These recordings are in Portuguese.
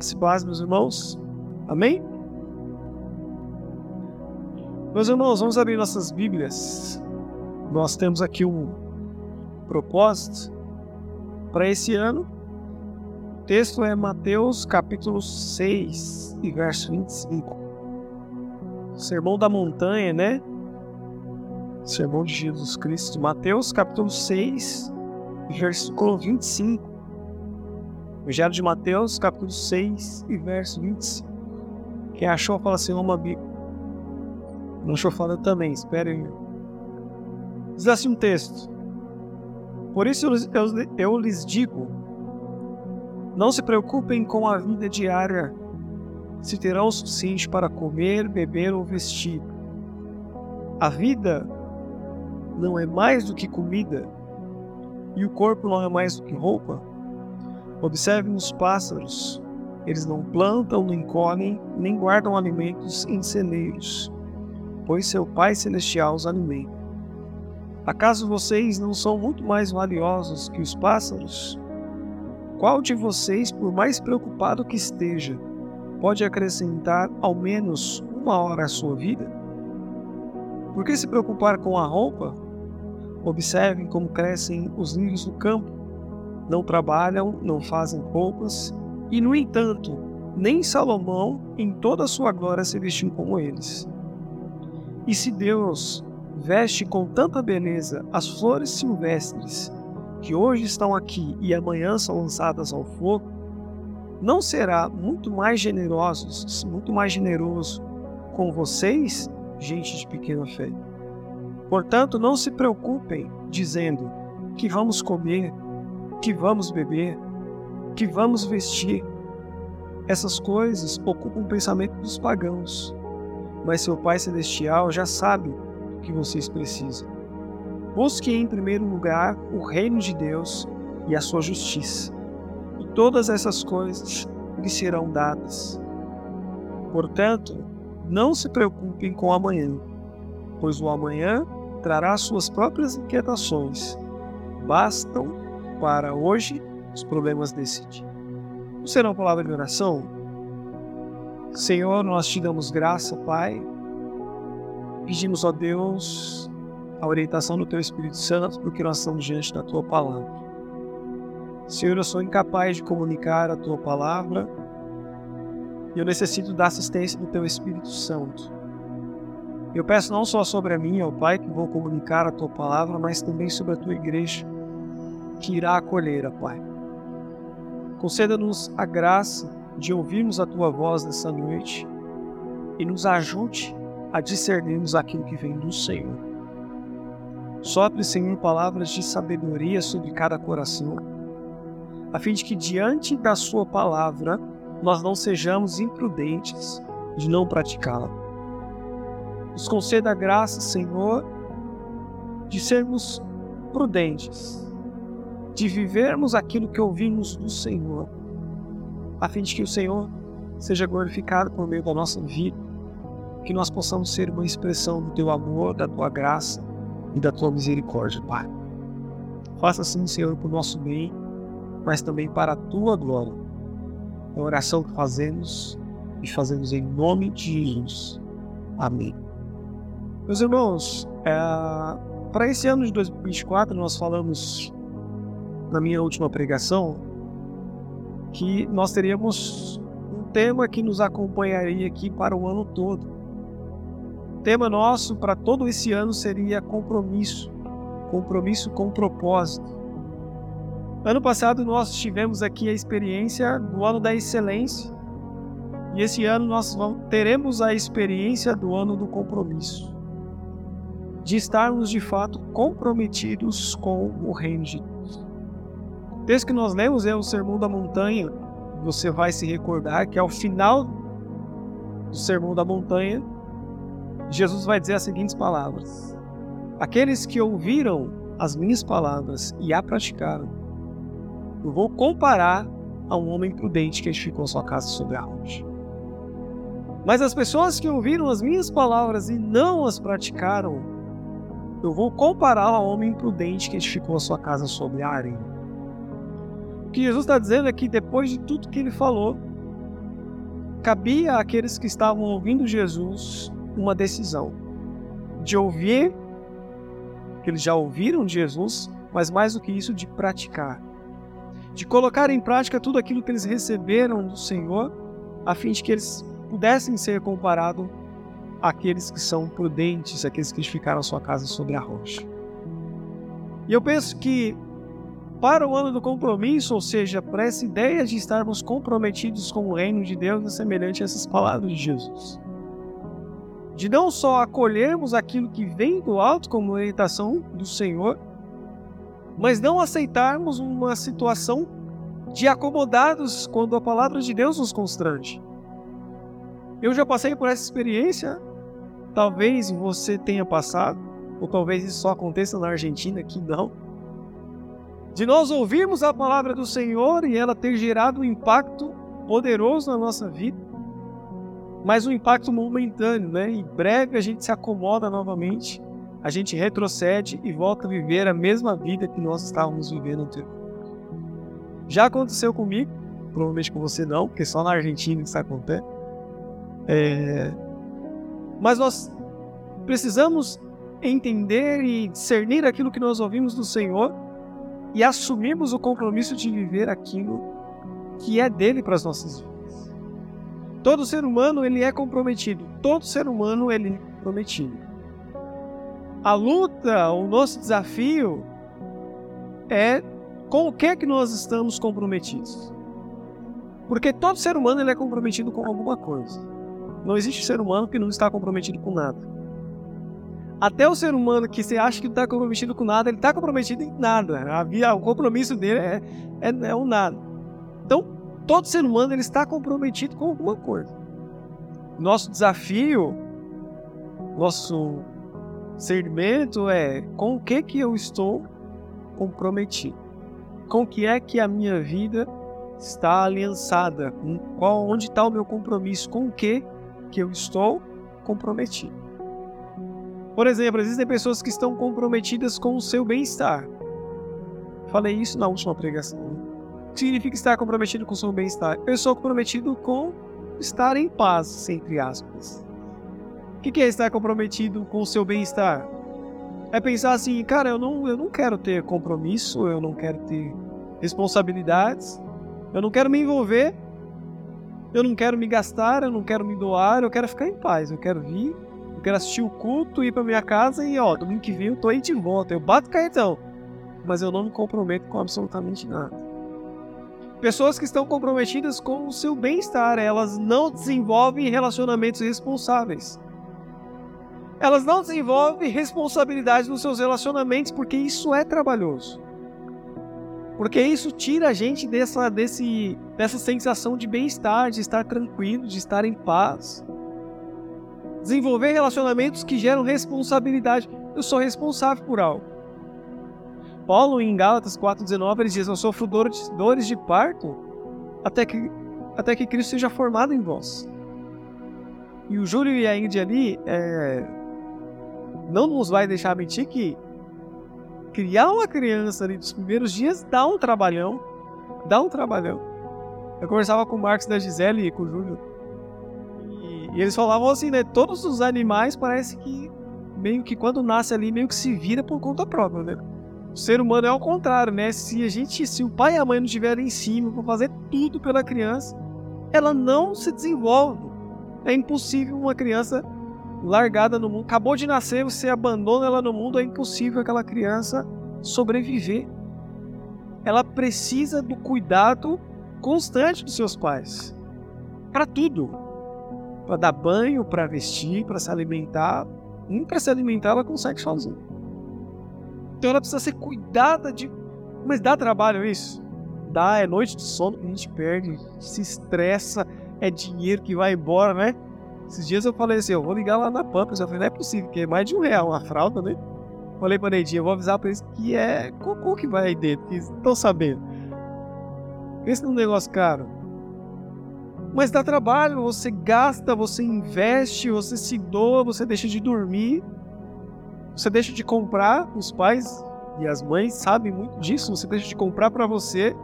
Se meus irmãos. Amém? Meus irmãos, vamos abrir nossas Bíblias. Nós temos aqui um propósito para esse ano. O texto é Mateus capítulo 6 e verso 25. Sermão da montanha, né? Sermão de Jesus Cristo. Mateus capítulo 6, versículo 25. Evangelho de Mateus, capítulo 6 e verso 25. Quem achou, fala assim, uma Bíblia. Não achou, fala também, esperem. Diz assim um texto. Por isso eu, eu, eu lhes digo, não se preocupem com a vida diária, se terão o suficiente para comer, beber ou vestir. A vida não é mais do que comida, e o corpo não é mais do que roupa. Observem os pássaros. Eles não plantam, nem colhem, nem guardam alimentos em celeiros, pois seu Pai Celestial os alimenta. Acaso vocês não são muito mais valiosos que os pássaros? Qual de vocês, por mais preocupado que esteja, pode acrescentar ao menos uma hora à sua vida? Por que se preocupar com a roupa? Observem como crescem os lírios do campo não trabalham, não fazem roupas, e no entanto, nem Salomão, em toda a sua glória, se vestiu como eles. E se Deus veste com tanta beleza as flores silvestres, que hoje estão aqui e amanhã são lançadas ao fogo, não será muito mais generoso, muito mais generoso com vocês, gente de pequena fé. Portanto, não se preocupem dizendo que vamos comer, que vamos beber, que vamos vestir. Essas coisas ocupam o pensamento dos pagãos, mas seu Pai Celestial já sabe o que vocês precisam. Busque em primeiro lugar o reino de Deus e a sua justiça, e todas essas coisas lhe serão dadas. Portanto, não se preocupem com amanhã, pois o amanhã trará suas próprias inquietações. Bastam para hoje os problemas desse dia. Será uma palavra de oração? Senhor, nós te damos graça, Pai. Pedimos, ó Deus, a orientação do Teu Espírito Santo, porque nós estamos diante da Tua palavra. Senhor, eu sou incapaz de comunicar a Tua palavra e eu necessito da assistência do Teu Espírito Santo. Eu peço não só sobre a mim, ó Pai, que vou comunicar a Tua palavra, mas também sobre a Tua igreja que irá acolher, Pai. Conceda-nos a graça de ouvirmos a Tua voz nessa noite e nos ajude a discernirmos aquilo que vem do Senhor. Sopre, Senhor, palavras de sabedoria sobre cada coração, a fim de que diante da Sua palavra nós não sejamos imprudentes de não praticá-la. Nos conceda a graça, Senhor, de sermos prudentes de vivermos aquilo que ouvimos do Senhor, a fim de que o Senhor seja glorificado por meio da nossa vida, que nós possamos ser uma expressão do teu amor, da tua graça e da tua misericórdia, Pai. Faça assim, Senhor, por nosso bem, mas também para a tua glória. É a oração que fazemos e fazemos em nome de Jesus. Amém. Meus irmãos, é, para esse ano de 2024 nós falamos na minha última pregação que nós teríamos um tema que nos acompanharia aqui para o ano todo. O tema nosso para todo esse ano seria compromisso, compromisso com propósito. Ano passado nós tivemos aqui a experiência do ano da excelência e esse ano nós vamos, teremos a experiência do ano do compromisso, de estarmos de fato comprometidos com o reino de texto que nós lemos é o Sermão da Montanha. Você vai se recordar que ao final do Sermão da Montanha, Jesus vai dizer as seguintes palavras: Aqueles que ouviram as minhas palavras e a praticaram, eu vou comparar a um homem prudente que edificou sua casa sobre a rocha. Mas as pessoas que ouviram as minhas palavras e não as praticaram, eu vou comparar a um homem prudente que edificou a sua casa sobre a areia. O que Jesus está dizendo é que depois de tudo que ele falou, cabia àqueles que estavam ouvindo Jesus uma decisão de ouvir, que eles já ouviram de Jesus, mas mais do que isso, de praticar. De colocar em prática tudo aquilo que eles receberam do Senhor, a fim de que eles pudessem ser comparados àqueles que são prudentes, aqueles que edificaram sua casa sobre a rocha. E eu penso que para o ano do compromisso, ou seja, para essa ideia de estarmos comprometidos com o reino de Deus, é semelhante a essas palavras de Jesus. De não só acolhermos aquilo que vem do alto como orientação do Senhor, mas não aceitarmos uma situação de acomodados quando a palavra de Deus nos constrange. Eu já passei por essa experiência, talvez você tenha passado, ou talvez isso só aconteça na Argentina, que não de nós ouvirmos a palavra do Senhor e ela ter gerado um impacto poderoso na nossa vida, mas um impacto momentâneo, né? Em breve a gente se acomoda novamente, a gente retrocede e volta a viver a mesma vida que nós estávamos vivendo anteriormente. Já aconteceu comigo, provavelmente com você não, porque só na Argentina isso acontece. É... Mas nós precisamos entender e discernir aquilo que nós ouvimos do Senhor e assumimos o compromisso de viver aquilo que é dele para as nossas vidas. Todo ser humano ele é comprometido. Todo ser humano ele é comprometido. A luta, o nosso desafio é com o que é que nós estamos comprometidos. Porque todo ser humano ele é comprometido com alguma coisa. Não existe ser humano que não está comprometido com nada. Até o ser humano que você acha que não está comprometido com nada, ele está comprometido em nada. A o compromisso dele é, é, é o nada. Então, todo ser humano ele está comprometido com alguma coisa. Nosso desafio, nosso discernimento é com o que que eu estou comprometido. Com o que é que a minha vida está aliançada? Qual, onde está o meu compromisso? Com o que que eu estou comprometido? Por exemplo, existem pessoas que estão comprometidas com o seu bem-estar. Falei isso na última pregação. O que significa estar comprometido com o seu bem-estar? Eu sou comprometido com estar em paz, entre aspas. O que é estar comprometido com o seu bem-estar? É pensar assim, cara, eu não, eu não quero ter compromisso, eu não quero ter responsabilidades, eu não quero me envolver, eu não quero me gastar, eu não quero me doar, eu quero ficar em paz, eu quero vir eu quero assistir o culto, ir pra minha casa e, ó, domingo que vem eu tô aí de volta. Eu bato cartão. Mas eu não me comprometo com absolutamente nada. Pessoas que estão comprometidas com o seu bem-estar, elas não desenvolvem relacionamentos responsáveis. Elas não desenvolvem responsabilidade nos seus relacionamentos porque isso é trabalhoso. Porque isso tira a gente dessa, desse, dessa sensação de bem-estar, de estar tranquilo, de estar em paz desenvolver relacionamentos que geram responsabilidade. Eu sou responsável por algo. Paulo, em Gálatas 4,19, ele diz: Eu sofro dores de parto até que, até que Cristo seja formado em vós. E o Júlio e a Indy ali é, não nos vai deixar mentir que criar uma criança ali dos primeiros dias dá um trabalhão. Dá um trabalhão. Eu conversava com o Marcos da Gisele e com o Júlio e eles falavam assim, né? Todos os animais parece que meio que quando nasce ali meio que se vira por conta própria, né? O ser humano é ao contrário, né? Se a gente, se o pai e a mãe não estiverem em cima para fazer tudo pela criança, ela não se desenvolve. É impossível uma criança largada no mundo, acabou de nascer, você abandona ela no mundo, é impossível aquela criança sobreviver. Ela precisa do cuidado constante dos seus pais. Para tudo para dar banho, para vestir, para se alimentar. Nem para se alimentar ela consegue sozinha. Então ela precisa ser cuidada de. Mas dá trabalho isso? Dá, é noite de sono que a gente perde, se estressa, é dinheiro que vai embora, né? Esses dias eu falei assim, eu vou ligar lá na Pampas. Eu falei, não é possível, porque é mais de um real uma fralda, né? Falei pra Neidinha, eu vou avisar pra eles que é cocô que vai aí dentro, que estão sabendo. Esse é um negócio caro. Mas dá trabalho, você gasta, você investe, você se doa, você deixa de dormir, você deixa de comprar. Os pais e as mães sabem muito disso. Você deixa de comprar para você,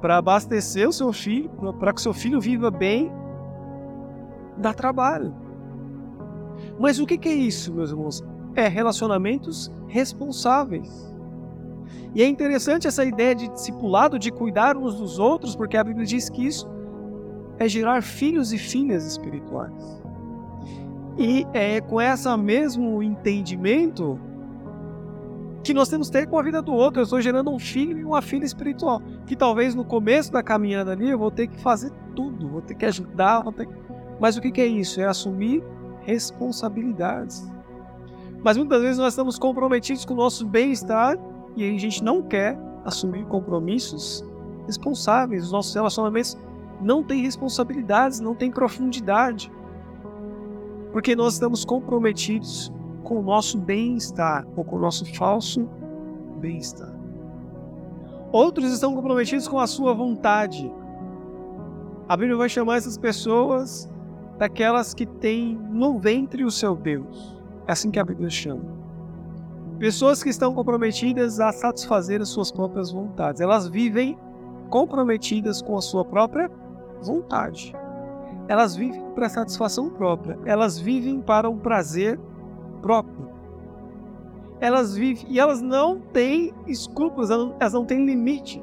para abastecer o seu filho, para que seu filho viva bem. dá trabalho. Mas o que é isso, meus irmãos? É relacionamentos responsáveis. E é interessante essa ideia de discipulado, de cuidar uns dos outros, porque a Bíblia diz que isso é gerar filhos e filhas espirituais. E é com esse mesmo entendimento que nós temos que ter com a vida do outro. Eu estou gerando um filho e uma filha espiritual. Que talvez no começo da caminhada ali eu vou ter que fazer tudo, vou ter que ajudar, vou ter que... Mas o que é isso? É assumir responsabilidades. Mas muitas vezes nós estamos comprometidos com o nosso bem-estar e a gente não quer assumir compromissos responsáveis. Os nossos relacionamentos não têm responsabilidades, não têm profundidade. Porque nós estamos comprometidos com o nosso bem-estar ou com o nosso falso bem-estar. Outros estão comprometidos com a sua vontade. A Bíblia vai chamar essas pessoas daquelas que têm no ventre o seu Deus. É assim que a Bíblia chama. Pessoas que estão comprometidas a satisfazer as suas próprias vontades. Elas vivem comprometidas com a sua própria vontade. Elas vivem para satisfação própria. Elas vivem para um prazer próprio. Elas vivem e elas não têm escrúpulos, elas não têm limite.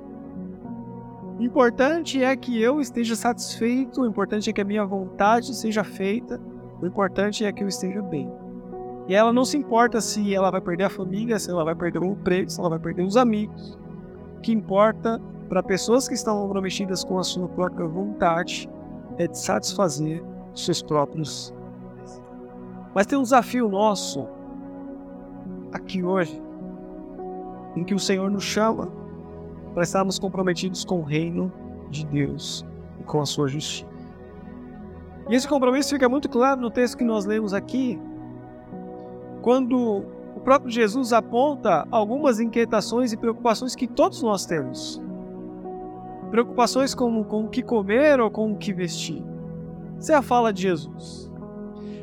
O importante é que eu esteja satisfeito, o importante é que a minha vontade seja feita, o importante é que eu esteja bem. E ela não se importa se ela vai perder a família, se ela vai perder o emprego, se ela vai perder os amigos. O que importa para pessoas que estão comprometidas com a sua própria vontade é de satisfazer seus próprios mas tem um desafio nosso aqui hoje, em que o Senhor nos chama para estarmos comprometidos com o reino de Deus e com a sua justiça. E esse compromisso fica muito claro no texto que nós lemos aqui, quando o próprio Jesus aponta algumas inquietações e preocupações que todos nós temos. Preocupações com, com o que comer ou com o que vestir. Essa é a fala de Jesus.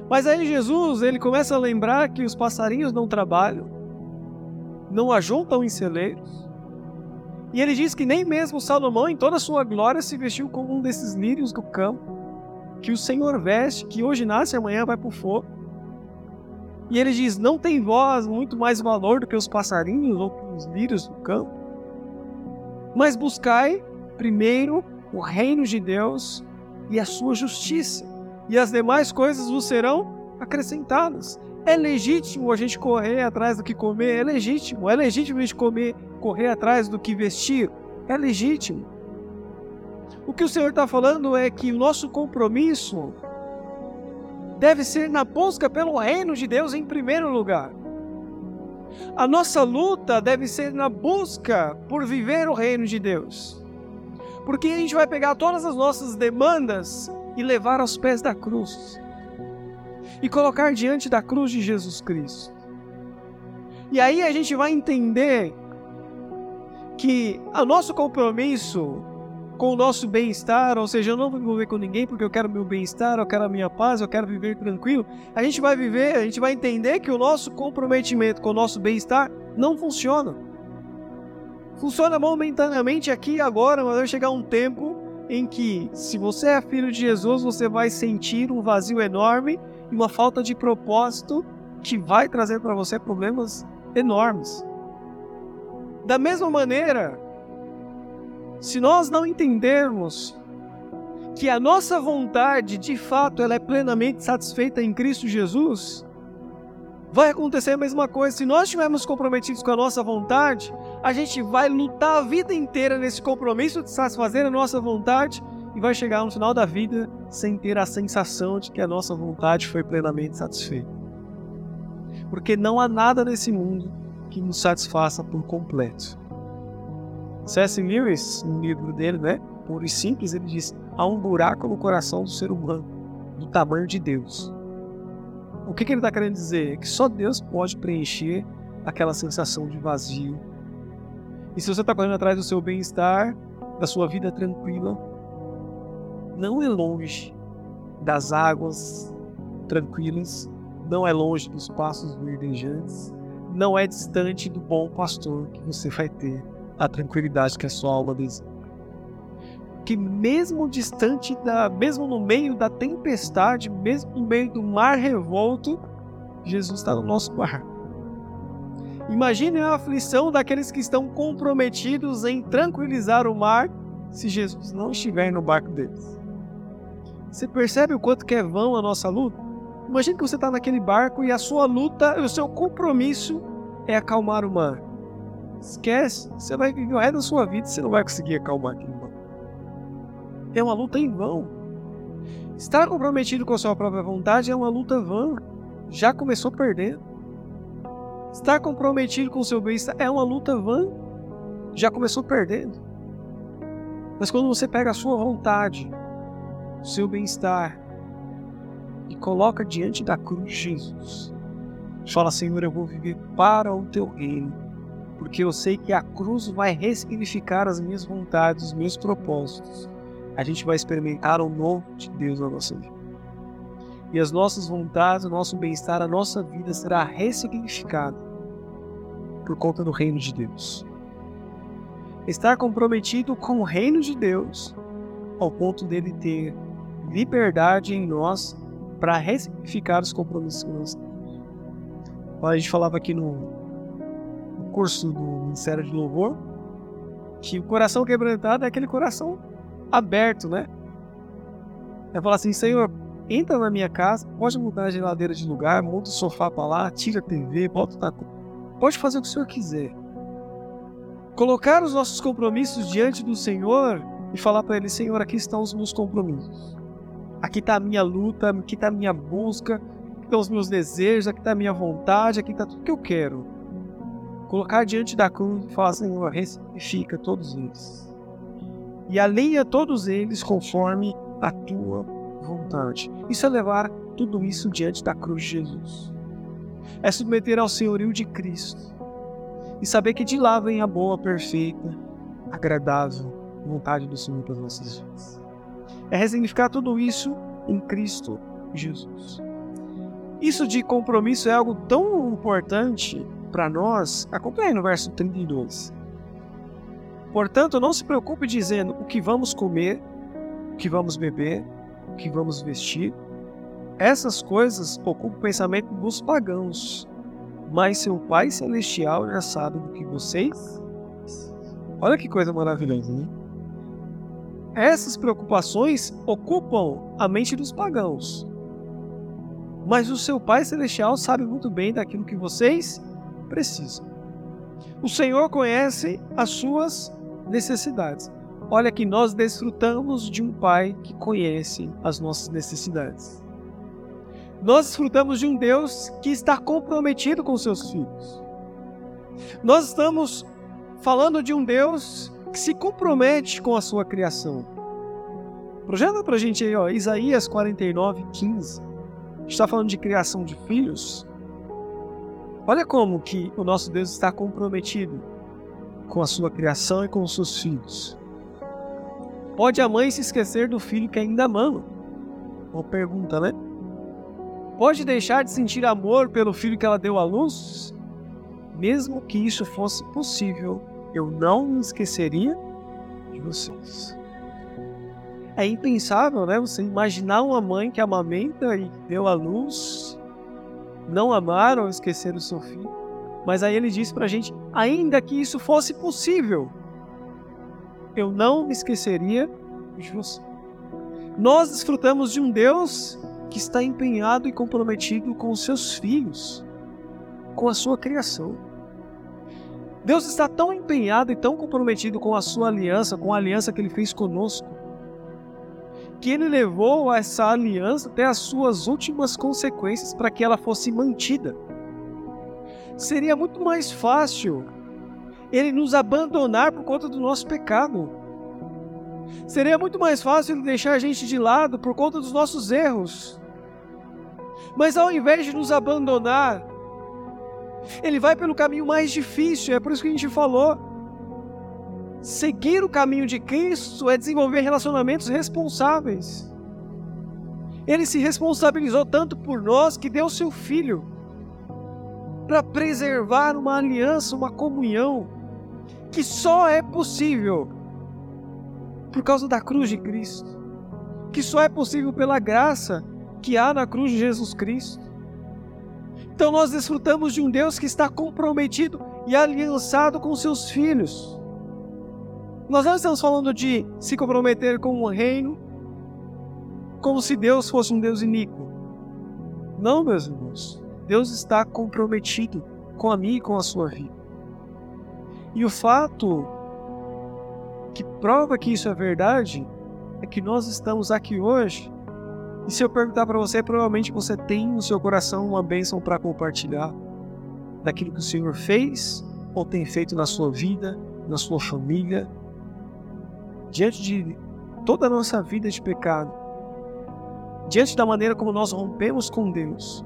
Mas aí Jesus, ele começa a lembrar que os passarinhos não trabalham, não ajuntam em celeiros. E ele diz que nem mesmo Salomão, em toda a sua glória, se vestiu como um desses lírios do campo, que o Senhor veste, que hoje nasce e amanhã vai para o fogo. E ele diz: Não tem voz muito mais valor do que os passarinhos ou que os lírios do campo. Mas buscai primeiro o reino de Deus e a sua justiça e as demais coisas vos serão acrescentadas. É legítimo a gente correr atrás do que comer, é legítimo. É legítimo a gente comer, correr atrás do que vestir, é legítimo. O que o Senhor está falando é que o nosso compromisso deve ser na busca pelo reino de Deus em primeiro lugar. A nossa luta deve ser na busca por viver o reino de Deus. Porque a gente vai pegar todas as nossas demandas e levar aos pés da cruz e colocar diante da cruz de Jesus Cristo. E aí a gente vai entender que o nosso compromisso com o nosso bem-estar, ou seja, eu não vou me envolver com ninguém porque eu quero meu bem-estar, eu quero a minha paz, eu quero viver tranquilo. A gente vai viver, a gente vai entender que o nosso comprometimento com o nosso bem-estar não funciona. Funciona momentaneamente aqui e agora, mas vai chegar um tempo em que, se você é filho de Jesus, você vai sentir um vazio enorme e uma falta de propósito que vai trazer para você problemas enormes. Da mesma maneira, se nós não entendermos que a nossa vontade, de fato, ela é plenamente satisfeita em Cristo Jesus, vai acontecer a mesma coisa. Se nós estivermos comprometidos com a nossa vontade, a gente vai lutar a vida inteira nesse compromisso de satisfazer a nossa vontade e vai chegar no final da vida sem ter a sensação de que a nossa vontade foi plenamente satisfeita. Porque não há nada nesse mundo que nos satisfaça por completo. C.S. Lewis, no livro dele, né, puro e simples, ele diz: há um buraco no coração do ser humano, do tamanho de Deus. O que, que ele está querendo dizer? É que só Deus pode preencher aquela sensação de vazio. E se você está correndo atrás do seu bem-estar, da sua vida tranquila, não é longe das águas tranquilas, não é longe dos passos verdejantes, não é distante do bom pastor que você vai ter a tranquilidade que a sua alma deseja. Que mesmo distante da, mesmo no meio da tempestade, mesmo no meio do mar revolto, Jesus está no nosso barco. Imagine a aflição daqueles que estão comprometidos em tranquilizar o mar se Jesus não estiver no barco deles. Você percebe o quanto que é vão a nossa luta? Imagine que você está naquele barco e a sua luta, o seu compromisso é acalmar o mar. Esquece, você vai viver o resto da sua vida e você não vai conseguir acalmar aquele mar. É uma luta em vão. Estar comprometido com a sua própria vontade é uma luta vã. Já começou perdendo. Estar comprometido com o seu bem-estar é uma luta vã. Já começou perdendo. Mas quando você pega a sua vontade, o seu bem-estar e coloca diante da cruz Jesus, fala: Senhor, eu vou viver para o teu reino, porque eu sei que a cruz vai ressignificar as minhas vontades, os meus propósitos. A gente vai experimentar o novo de Deus na nossa vida e as nossas vontades, o nosso bem-estar, a nossa vida será ressignificada por conta do reino de Deus. Estar comprometido com o reino de Deus ao ponto dele ter liberdade em nós para ressignificar os compromissos que nós temos. A gente falava aqui no, curso do Ministério de Louvor que o coração quebrantado é aquele coração aberto, né? É falar assim, Senhor, entra na minha casa, pode mudar a geladeira de lugar, monta o sofá para lá, tira a TV, bota na... Pode fazer o que o Senhor quiser. Colocar os nossos compromissos diante do Senhor e falar para Ele: Senhor, aqui estão os meus compromissos. Aqui está a minha luta, aqui está a minha busca, aqui estão os meus desejos, aqui está a minha vontade, aqui está tudo que eu quero. Colocar diante da cruz e falar: Senhor, ressignifica todos eles. E alinha todos eles conforme a tua vontade. Isso é levar tudo isso diante da cruz de Jesus. É submeter ao senhorio de Cristo e saber que de lá vem a boa, perfeita, agradável vontade do Senhor para as nossas vidas. É resignificar tudo isso em Cristo Jesus. Isso de compromisso é algo tão importante para nós. Acompanhe no verso 32. Portanto, não se preocupe dizendo o que vamos comer, o que vamos beber, que vamos vestir. Essas coisas ocupam o pensamento dos pagãos, mas seu Pai Celestial já sabe do que vocês. Olha que coisa maravilhosa, né? Essas preocupações ocupam a mente dos pagãos. Mas o seu Pai Celestial sabe muito bem daquilo que vocês precisam. O Senhor conhece as suas necessidades. Olha que nós desfrutamos de um Pai que conhece as nossas necessidades. Nós desfrutamos de um Deus que está comprometido com seus filhos. Nós estamos falando de um Deus que se compromete com a sua criação. Projeta para a gente aí, ó, Isaías 49, 15. Está falando de criação de filhos. Olha como que o nosso Deus está comprometido com a sua criação e com os seus filhos. Pode a mãe se esquecer do filho que ainda ama? Uma pergunta, né? Pode deixar de sentir amor pelo filho que ela deu à luz? Mesmo que isso fosse possível, eu não me esqueceria de vocês. É impensável, né? Você imaginar uma mãe que amamenta e deu à luz, não amar ou esquecer o seu filho. Mas aí ele diz pra gente: ainda que isso fosse possível, eu não me esqueceria de você. Nós desfrutamos de um Deus que está empenhado e comprometido com os seus filhos, com a sua criação. Deus está tão empenhado e tão comprometido com a sua aliança, com a aliança que ele fez conosco, que ele levou essa aliança até as suas últimas consequências para que ela fosse mantida. Seria muito mais fácil ele nos abandonar por conta do nosso pecado. Seria muito mais fácil ele deixar a gente de lado por conta dos nossos erros. Mas ao invés de nos abandonar, ele vai pelo caminho mais difícil, é por isso que a gente falou. Seguir o caminho de Cristo é desenvolver relacionamentos responsáveis. Ele se responsabilizou tanto por nós que deu seu filho para preservar uma aliança, uma comunhão que só é possível por causa da cruz de Cristo, que só é possível pela graça que há na cruz de Jesus Cristo. Então nós desfrutamos de um Deus que está comprometido e aliançado com seus filhos. Nós não estamos falando de se comprometer com o reino como se Deus fosse um Deus iníquo. Não, meus irmãos. Deus está comprometido com a minha e com a sua vida. E o fato que prova que isso é verdade é que nós estamos aqui hoje. E se eu perguntar para você, provavelmente você tem no seu coração uma bênção para compartilhar daquilo que o Senhor fez ou tem feito na sua vida, na sua família, diante de toda a nossa vida de pecado, diante da maneira como nós rompemos com Deus.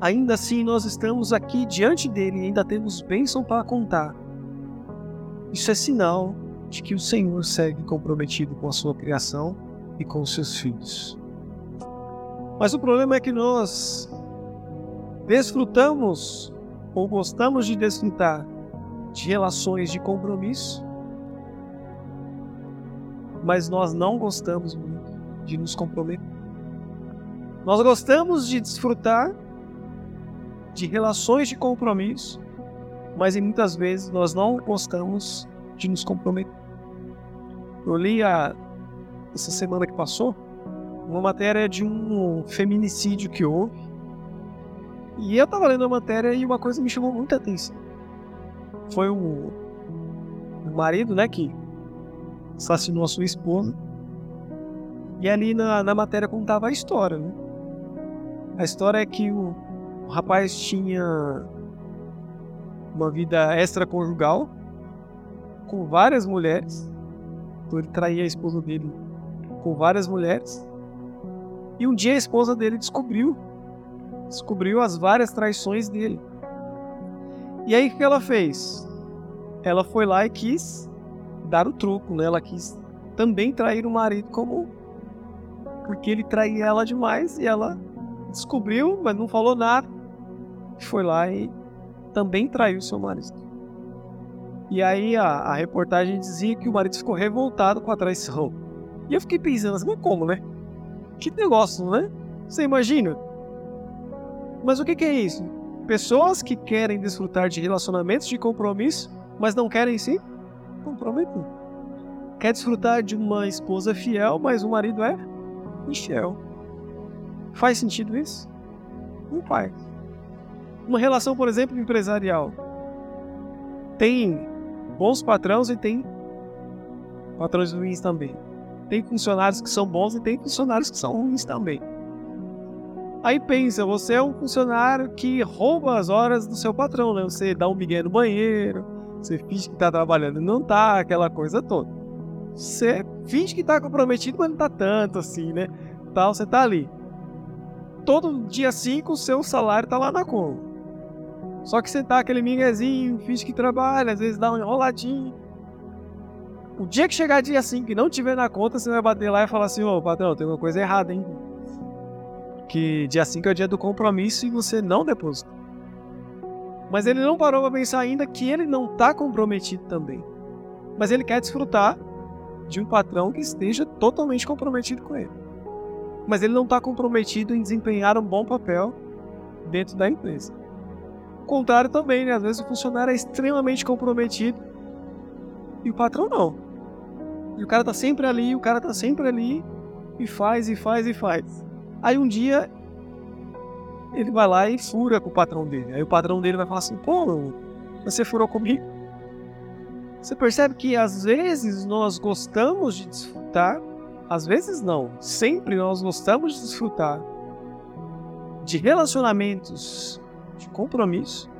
Ainda assim, nós estamos aqui diante dele e ainda temos bênção para contar. Isso é sinal de que o Senhor segue comprometido com a sua criação e com os seus filhos. Mas o problema é que nós desfrutamos ou gostamos de desfrutar de relações de compromisso, mas nós não gostamos muito de nos comprometer. Nós gostamos de desfrutar de relações de compromisso, mas muitas vezes nós não gostamos de nos comprometer. Eu li a, essa semana que passou uma matéria de um feminicídio que houve. E eu estava lendo a matéria e uma coisa me chamou muita atenção. Foi o, o marido, né, que assassinou a sua esposa. E ali na, na matéria contava a história, né? A história é que o, o rapaz tinha uma vida extraconjugal com várias mulheres. Então ele traía a esposa dele com várias mulheres. E um dia a esposa dele descobriu. Descobriu as várias traições dele. E aí o que ela fez? Ela foi lá e quis dar o truco, né? Ela quis também trair o marido como porque ele traía ela demais e ela descobriu, mas não falou nada. Foi lá e também traiu seu marido. E aí a, a, reportagem dizia que o marido ficou revoltado com a traição. E eu fiquei pensando assim, mas como, né? Que negócio, né? Você imagina? Mas o que, que é isso? Pessoas que querem desfrutar de relacionamentos de compromisso, mas não querem se comprometer. Quer desfrutar de uma esposa fiel, mas o marido é infiel. Faz sentido isso? Não faz. Uma relação, por exemplo, empresarial. Tem bons patrões e tem patrões ruins também. Tem funcionários que são bons e tem funcionários que são ruins também. Aí pensa, você é um funcionário que rouba as horas do seu patrão, né? Você dá um migué no banheiro, você finge que tá trabalhando, não tá, aquela coisa toda. Você finge que tá comprometido, mas não tá tanto assim, né? Tal, você tá ali. Todo dia 5 o seu salário tá lá na conta. Só que você tá aquele miguezinho, finge que trabalha, às vezes dá uma enroladinha. O dia que chegar dia 5 e não tiver na conta, você vai bater lá e falar assim, ô patrão, tem uma coisa errada, hein? Que dia 5 é o dia do compromisso e você não depositou. Mas ele não parou para pensar ainda que ele não está comprometido também. Mas ele quer desfrutar de um patrão que esteja totalmente comprometido com ele. Mas ele não está comprometido em desempenhar um bom papel dentro da empresa contrário também, né? Às vezes o funcionário é extremamente comprometido e o patrão não. E o cara tá sempre ali, o cara tá sempre ali e faz e faz e faz. Aí um dia ele vai lá e fura com o patrão dele. Aí o patrão dele vai falar assim: pô, você furou comigo. Você percebe que às vezes nós gostamos de desfrutar, às vezes não, sempre nós gostamos de desfrutar de relacionamentos de compromisso,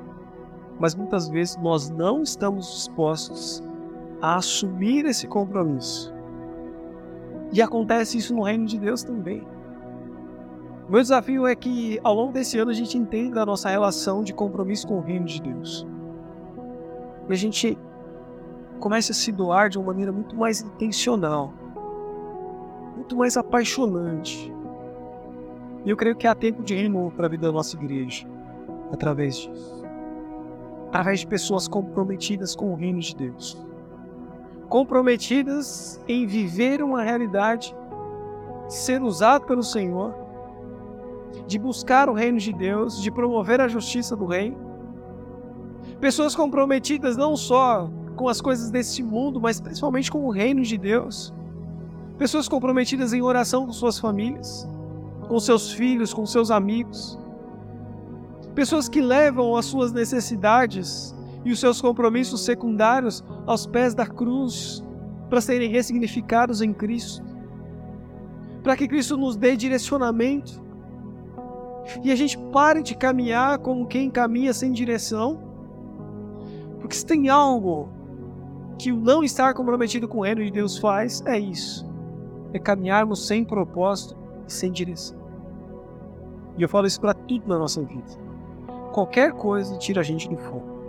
mas muitas vezes nós não estamos dispostos a assumir esse compromisso. E acontece isso no reino de Deus também. Meu desafio é que ao longo desse ano a gente entenda a nossa relação de compromisso com o reino de Deus. E a gente comece a se doar de uma maneira muito mais intencional, muito mais apaixonante. E eu creio que há tempo de renovo para a vida da nossa igreja através disso. Através de pessoas comprometidas com o reino de Deus. comprometidas em viver uma realidade, ser usado pelo Senhor, de buscar o reino de Deus, de promover a justiça do reino. Pessoas comprometidas não só com as coisas deste mundo, mas principalmente com o reino de Deus. Pessoas comprometidas em oração com suas famílias, com seus filhos, com seus amigos. Pessoas que levam as suas necessidades e os seus compromissos secundários aos pés da cruz para serem ressignificados em Cristo. Para que Cristo nos dê direcionamento. E a gente pare de caminhar como quem caminha sem direção. Porque se tem algo que o não estar comprometido com o reino de Deus faz, é isso. É caminharmos sem propósito e sem direção. E eu falo isso para tudo na nossa vida. Qualquer coisa tira a gente do foco.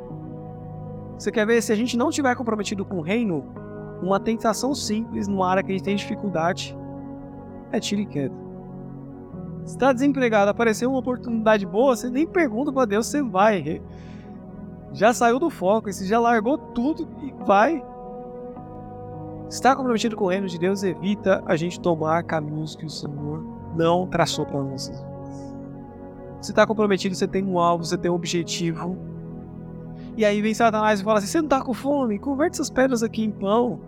Você quer ver se a gente não tiver comprometido com o reino, uma tentação simples numa área que a gente tem dificuldade é tiro e queda. Se está desempregado, apareceu uma oportunidade boa, você nem pergunta para Deus, você vai. Já saiu do foco, você já largou tudo e vai. Estar comprometido com o reino de Deus evita a gente tomar caminhos que o Senhor não traçou para nós. Você está comprometido, você tem um alvo, você tem um objetivo. E aí vem Satanás e fala assim: Você não está com fome? Converte essas pedras aqui em pão.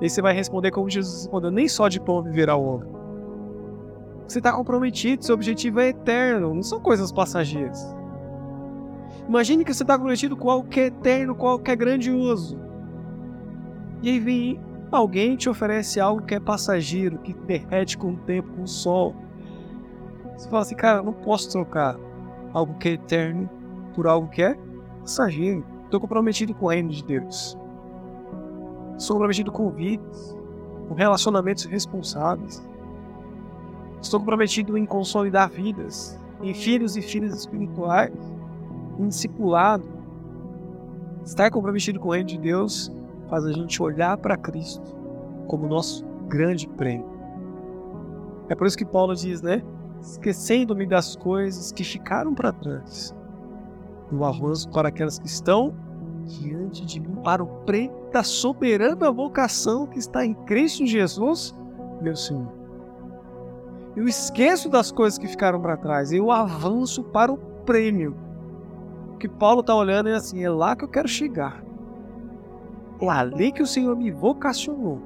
E aí você vai responder como Jesus respondeu: Nem só de pão viverá o homem. Você está comprometido, seu objetivo é eterno, não são coisas passageiras. Imagine que você está comprometido com algo que é eterno, com algo que é grandioso. E aí vem alguém te oferece algo que é passageiro, que derrete com o tempo, com o sol. Você fala assim, cara, eu não posso trocar algo que é eterno por algo que é passageiro. Estou comprometido com o reino de Deus. Estou comprometido com vidas, com relacionamentos responsáveis. Estou comprometido em consolidar vidas, em filhos e filhas espirituais, em discipulado. Estar comprometido com o reino de Deus faz a gente olhar para Cristo como nosso grande prêmio. É por isso que Paulo diz, né? Esquecendo-me das coisas que ficaram para trás, no avanço para aquelas que estão diante de mim, para o prêmio da soberana vocação que está em Cristo Jesus, meu Senhor. Eu esqueço das coisas que ficaram para trás, eu avanço para o prêmio. O que Paulo está olhando é assim: é lá que eu quero chegar. É ali que o Senhor me vocacionou.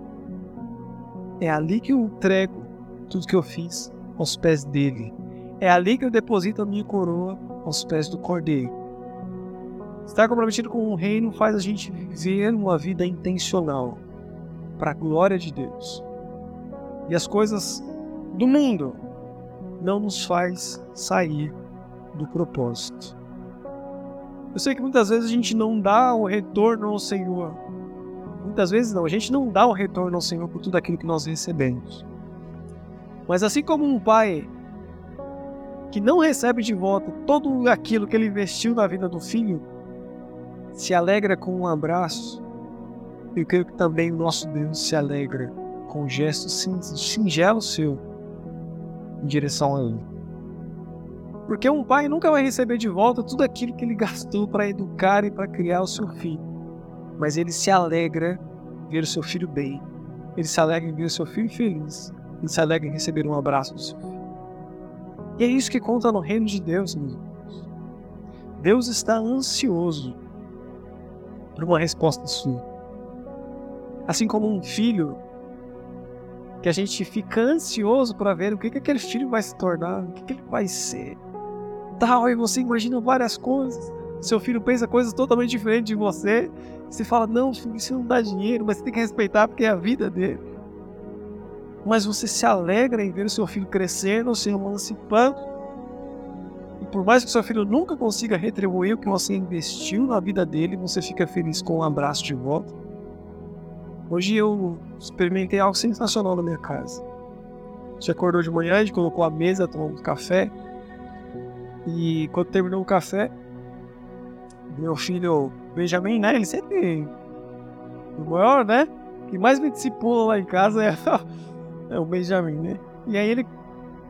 É ali que eu entrego tudo que eu fiz aos pés dele. É ali que eu deposito a minha coroa aos pés do Cordeiro. Estar comprometido com o reino faz a gente viver uma vida intencional para a glória de Deus. E as coisas do mundo não nos faz sair do propósito. Eu sei que muitas vezes a gente não dá o retorno ao Senhor Muitas vezes não, a gente não dá o retorno ao Senhor por tudo aquilo que nós recebemos. Mas assim como um pai que não recebe de volta todo aquilo que ele investiu na vida do filho, se alegra com um abraço, eu creio que também o nosso Deus se alegra com um gesto singelo seu em direção a ele. Porque um pai nunca vai receber de volta tudo aquilo que ele gastou para educar e para criar o seu filho mas ele se alegra ver o seu filho bem. Ele se alegra em ver o seu filho feliz. Ele se alegra em receber um abraço do seu filho. E é isso que conta no reino de Deus, meus irmãos. Deus está ansioso por uma resposta sua. Assim como um filho que a gente fica ansioso para ver o que, que aquele filho vai se tornar, o que, que ele vai ser. Tal, e você imagina várias coisas. Seu filho pensa coisas totalmente diferentes de você. Você fala, não, filho, isso não dá dinheiro, mas você tem que respeitar porque é a vida dele. Mas você se alegra em ver o seu filho crescendo, se emancipando. E por mais que seu filho nunca consiga retribuir o que você investiu na vida dele, você fica feliz com um abraço de volta. Hoje eu experimentei algo sensacional na minha casa. A gente acordou de manhã, a gente colocou a mesa, tomamos café. E quando terminou o café, meu filho Benjamin, né? Ele sempre. O maior, né? que mais me discipula lá em casa é, é o Benjamin, né? E aí ele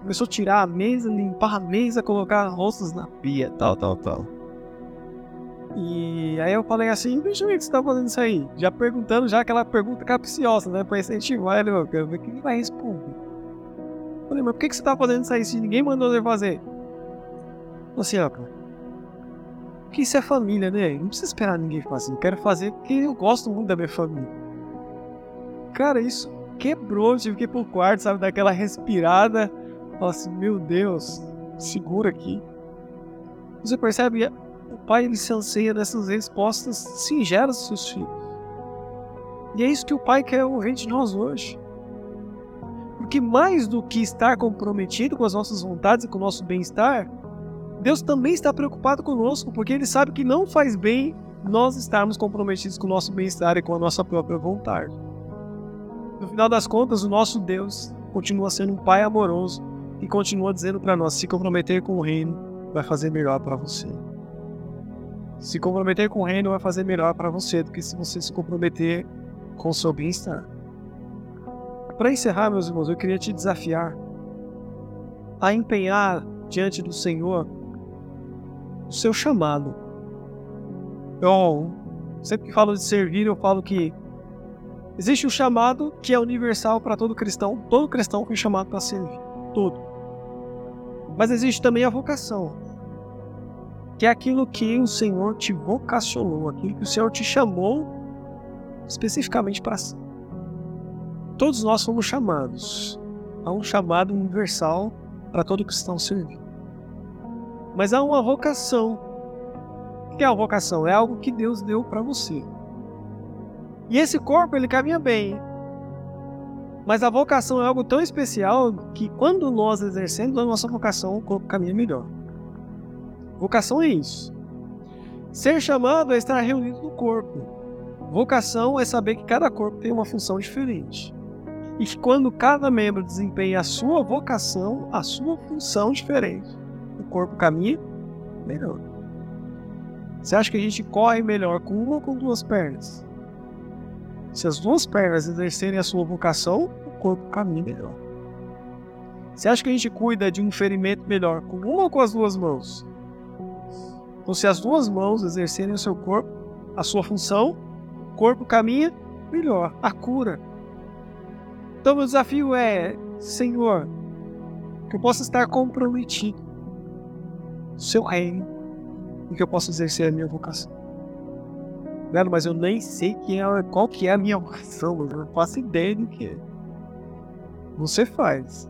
começou a tirar a mesa, limpar a mesa, colocar rostos na pia, tal, tal, tal. E aí eu falei assim, ver o que você tá fazendo isso aí. Já perguntando já aquela pergunta capciosa, né? Pra incentivar ele, meu, o que ele vai responder. Eu falei, mas por que, você tá fazendo isso aí se ninguém mandou você fazer? Assim, ó, cara. Porque isso é família, né? Não precisa esperar ninguém fazer. Eu quero fazer porque eu gosto muito da minha família. Cara, isso quebrou. Tive que ir pro quarto, sabe? Daquela respirada. Falei assim, meu Deus, segura aqui. Você percebe? O pai ele se anseia nessas respostas singelas dos seus filhos. E é isso que o pai quer ouvir de nós hoje. Porque mais do que estar comprometido com as nossas vontades e com o nosso bem-estar, Deus também está preocupado conosco, porque Ele sabe que não faz bem nós estarmos comprometidos com o nosso bem-estar e com a nossa própria vontade. No final das contas, o nosso Deus continua sendo um Pai amoroso e continua dizendo para nós: se comprometer com o reino vai fazer melhor para você. Se comprometer com o reino vai fazer melhor para você do que se você se comprometer com o seu bem-estar. Para encerrar, meus irmãos, eu queria te desafiar a empenhar diante do Senhor o seu chamado. Eu sempre que falo de servir, eu falo que existe o chamado que é universal para todo cristão. Todo cristão foi chamado para servir. Todo. Mas existe também a vocação, que é aquilo que o Senhor te vocacionou, aquilo que o Senhor te chamou especificamente para si. Todos nós somos chamados a um chamado universal para todo cristão servir. Mas há uma vocação. O que é a vocação? É algo que Deus deu para você. E esse corpo ele caminha bem. Mas a vocação é algo tão especial que quando nós exercemos a nossa vocação, o corpo caminha melhor. Vocação é isso. Ser chamado é estar reunido no corpo. Vocação é saber que cada corpo tem uma função diferente. E que quando cada membro desempenha a sua vocação, a sua função diferente, o corpo caminha melhor. Você acha que a gente corre melhor com uma ou com duas pernas? Se as duas pernas exercerem a sua vocação, o corpo caminha melhor. Você acha que a gente cuida de um ferimento melhor com uma ou com as duas mãos? Então, se as duas mãos exercerem o seu corpo, a sua função, o corpo caminha melhor. A cura. Então, meu desafio é, Senhor, que eu possa estar comprometido seu reino e que eu possa exercer a minha vocação. Velho, mas eu nem sei é, qual que é a minha vocação, eu não faço ideia do que é. Você faz.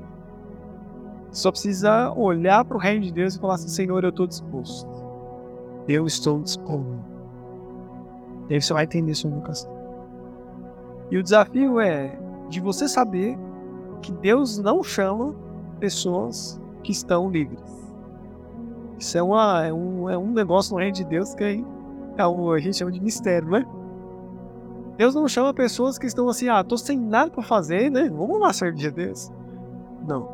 Só precisa olhar para o reino de Deus e falar assim: Senhor, eu estou disposto. Eu estou disposto. E aí você vai entender sua vocação. E o desafio é de você saber que Deus não chama pessoas que estão livres. Isso é, uma, é, um, é um negócio no reino de Deus que é, é o, a gente chama de mistério, né? Deus não chama pessoas que estão assim, ah, tô sem nada para fazer, né? Vamos lá servir a Deus. Não.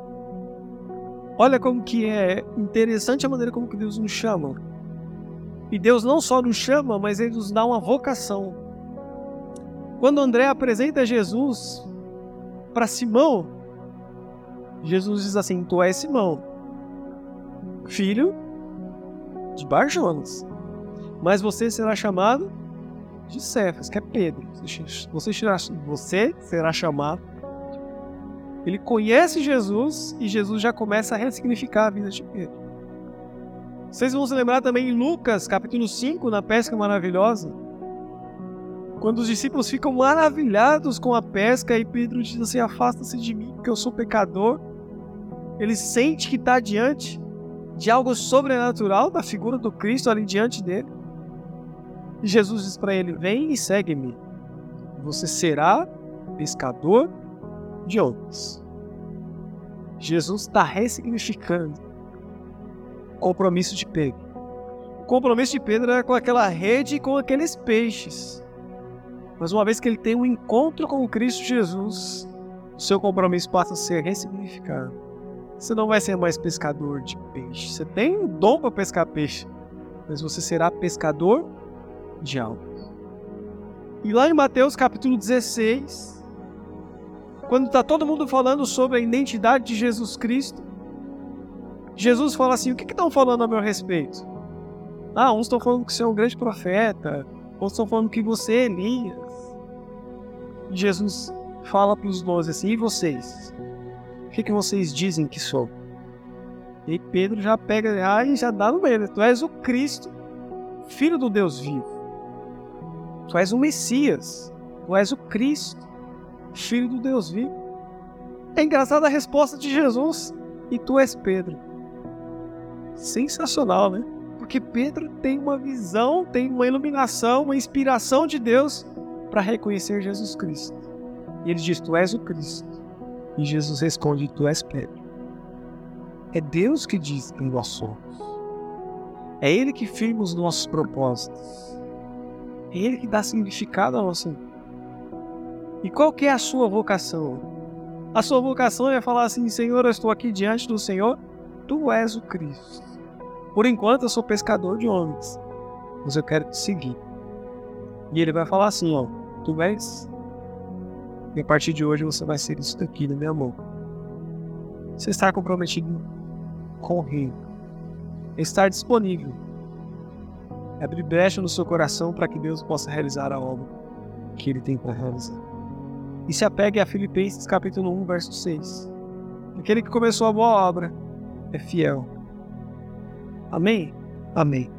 Olha como que é interessante a maneira como que Deus nos chama. E Deus não só nos chama, mas Ele nos dá uma vocação. Quando André apresenta Jesus para Simão, Jesus diz assim: Tu és Simão, filho de Barjonas. Mas você será chamado de Cefas, que é Pedro. Você será, você será chamado. Ele conhece Jesus e Jesus já começa a ressignificar a vida de Pedro. Vocês vão se lembrar também em Lucas, capítulo 5, na pesca maravilhosa, quando os discípulos ficam maravilhados com a pesca e Pedro diz assim: Afasta-se de mim, porque eu sou pecador. Ele sente que está diante de algo sobrenatural da figura do Cristo ali diante dele. Jesus diz para ele: Vem e segue-me. Você será pescador de homens. Jesus está ressignificando o compromisso de Pedro. O compromisso de Pedro era com aquela rede e com aqueles peixes. Mas uma vez que ele tem um encontro com Cristo Jesus, o seu compromisso passa a ser ressignificado. Você não vai ser mais pescador de peixe. Você tem um dom para pescar peixe, mas você será pescador de almas. E lá em Mateus capítulo 16, quando está todo mundo falando sobre a identidade de Jesus Cristo, Jesus fala assim: o que estão falando a meu respeito? Ah, uns estão falando que você é um grande profeta, outros estão falando que você é Elias. Jesus fala para os doze assim: e vocês? O que, que vocês dizem que sou? E Pedro já pega ah, e já dá no meio: Tu és o Cristo, filho do Deus vivo. Tu és o Messias. Tu és o Cristo, filho do Deus vivo. É engraçada a resposta de Jesus. E tu és Pedro. Sensacional, né? Porque Pedro tem uma visão, tem uma iluminação, uma inspiração de Deus para reconhecer Jesus Cristo. E ele diz: Tu és o Cristo. E Jesus responde: Tu és Pedro. É Deus que diz quem nós somos. É Ele que firma os nossos propósitos. É Ele que dá significado à nossa vida. E qual que é a sua vocação? A sua vocação é falar assim: Senhor, eu estou aqui diante do Senhor, Tu és o Cristo. Por enquanto eu sou pescador de homens, mas eu quero te seguir. E ele vai falar assim: ó, Tu és e a partir de hoje você vai ser isso daqui, né, meu amor? Você estar comprometido com o reino. Estar disponível. Abrir brecha no seu coração para que Deus possa realizar a obra que Ele tem para realizar. E se apegue a Filipenses capítulo 1, verso 6. Aquele que começou a boa obra é fiel. Amém? Amém.